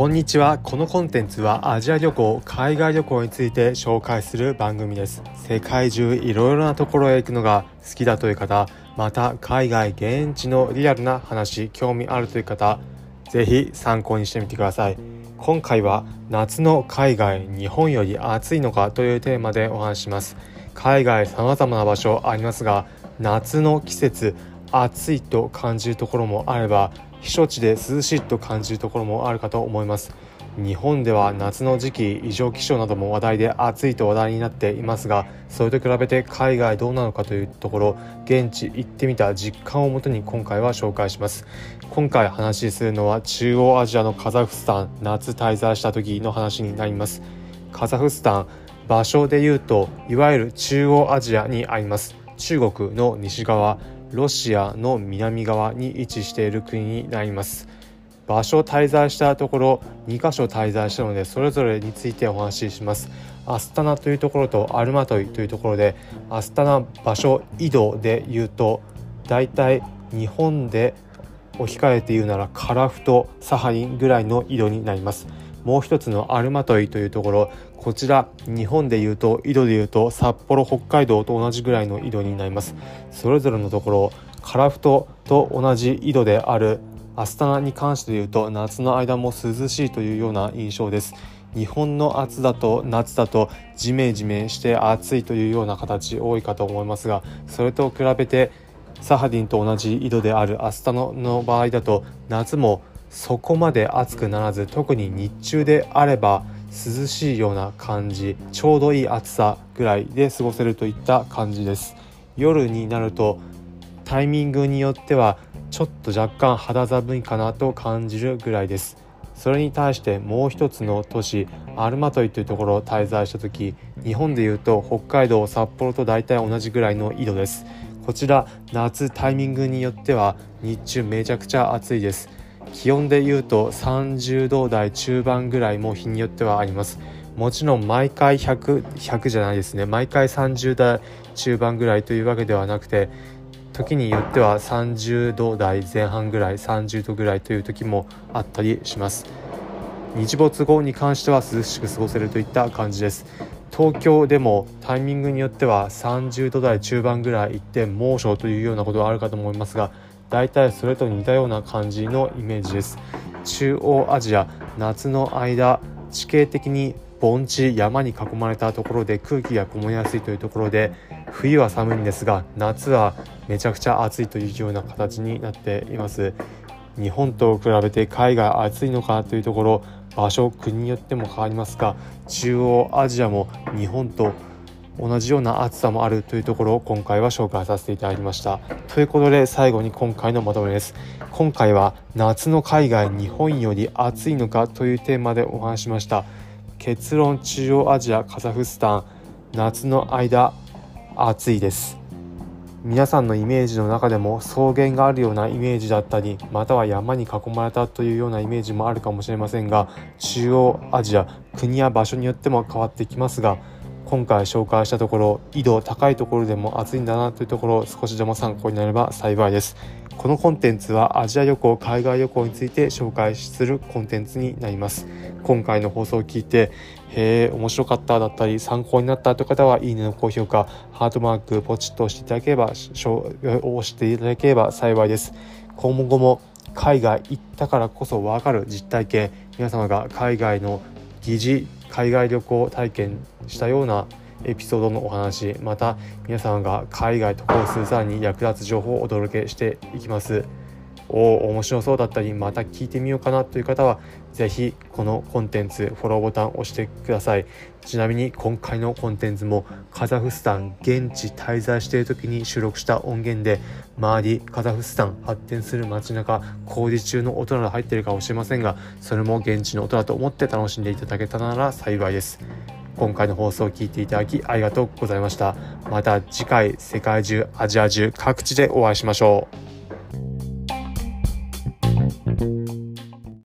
こんにちは。このコンテンツはアジア旅行海外旅行について紹介する番組です。世界中いろいろなところへ行くのが好きだという方また海外現地のリアルな話興味あるという方ぜひ参考にしてみてください。今回は夏の海外日本より暑いのかというテーマでお話します。海外様々な場所ありますが夏の季節暑いと感じるところもあれば避暑地で涼しいと感じるところもあるかと思います。日本では夏の時期異常気象なども話題で暑いと話題になっていますがそれと比べて海外どうなのかというところ現地行ってみた実感をもとに今回は紹介します。今回話しするのは中央アジアのカザフスタン夏滞在した時の話になります。カザフスタン場所でいうといわゆる中央アジアにあります。中国の西側。ロシアの南側に位置している国になります。場所滞在したところ2カ所滞在したのでそれぞれについてお話しします。アスタナというところとアルマトイというところでアスタナ場所移動で言うとだいたい日本で置き換えて言うならカラフトサハリンぐらいの緯度になります。もう一つのアルマトイというところ。こちら日本でいうと緯度でいうと札幌北海道と同じぐらいの緯度になります。それぞれのところカラフトと同じ緯度であるアスタナに関して言うと夏の間も涼しいというような印象です。日本の暑だと夏だとジメジメして暑いというような形多いかと思いますがそれと比べてサハディンと同じ緯度であるアスタナの場合だと夏もそこまで暑くならず特に日中であれば涼しいような感じちょうどいい暑さぐらいで過ごせるといった感じです。夜になるとタイミングによってはちょっと若干肌寒いかなと感じるぐらいです。それに対してもう一つの都市アルマトイというところを滞在した時日本でいうと北海道札幌と大体同じぐらいの緯度です。こちら夏タイミングによっては日中めちゃくちゃ暑いです。気温でいうと30度台中盤ぐらいも日によってはあります。もちろん毎回100 100じゃないですね。毎回30代中盤ぐらいというわけではなくて時によっては30度台前半ぐらい30度ぐらいという時もあったりします。日没後に関しては涼しく過ごせるといった感じです。東京でもタイミングによっては30度台中盤ぐらい行って猛暑というようなことがあるかと思いますが大体それと似たような感じのイメージです。中央アジア夏の間地形的に盆地山に囲まれたところで空気がこもりやすいというところで冬は寒いんですが夏はめちゃくちゃ暑いというような形になっています。日本と比べて海外暑いのかというところ場所国によっても変わりますが中央アジアも日本と同じような暑さもあるというところを今回は紹介させていただきました。ということで最後に今回のまとめです。今回は夏の海外日本より暑いのかというテーマでお話しました。結論中央アジアカザフスタン。夏の間暑いです。皆さんのイメージの中でも草原があるようなイメージだったりまたは山に囲まれたというようなイメージもあるかもしれませんが中央アジア国や場所によっても変わってきますが今回紹介したところ緯度高いところでも暑いんだなというところ少しでも参考になれば幸いです。このコンテンツはアジア旅行海外旅行について紹介するコンテンツになります。今回の放送を聞いてへえ面白かっただったり参考になったという方はいいねの高評価ハートマークポチッと押していただければ押していただければ幸いです。今後も海外行ったからこそ分かる実体験皆様が海外の疑似海外旅行体験したようなエピソードのお話また皆さんが海外渡航する際に役立つ情報をお届けしていきます。お面白そうだったりまた聞いてみようかなという方は是非このコンテンツフォローボタンを押してください。ちなみに今回のコンテンツもカザフスタン現地滞在している時に収録した音源で周りカザフスタン発展する街中工事中の音など入っているかもしれませんがそれも現地の音だと思って楽しんでいただけたなら幸いです。今回の放送を聞いていただきありがとうございました。また次回世界中アジア中各地でお会いしましょう。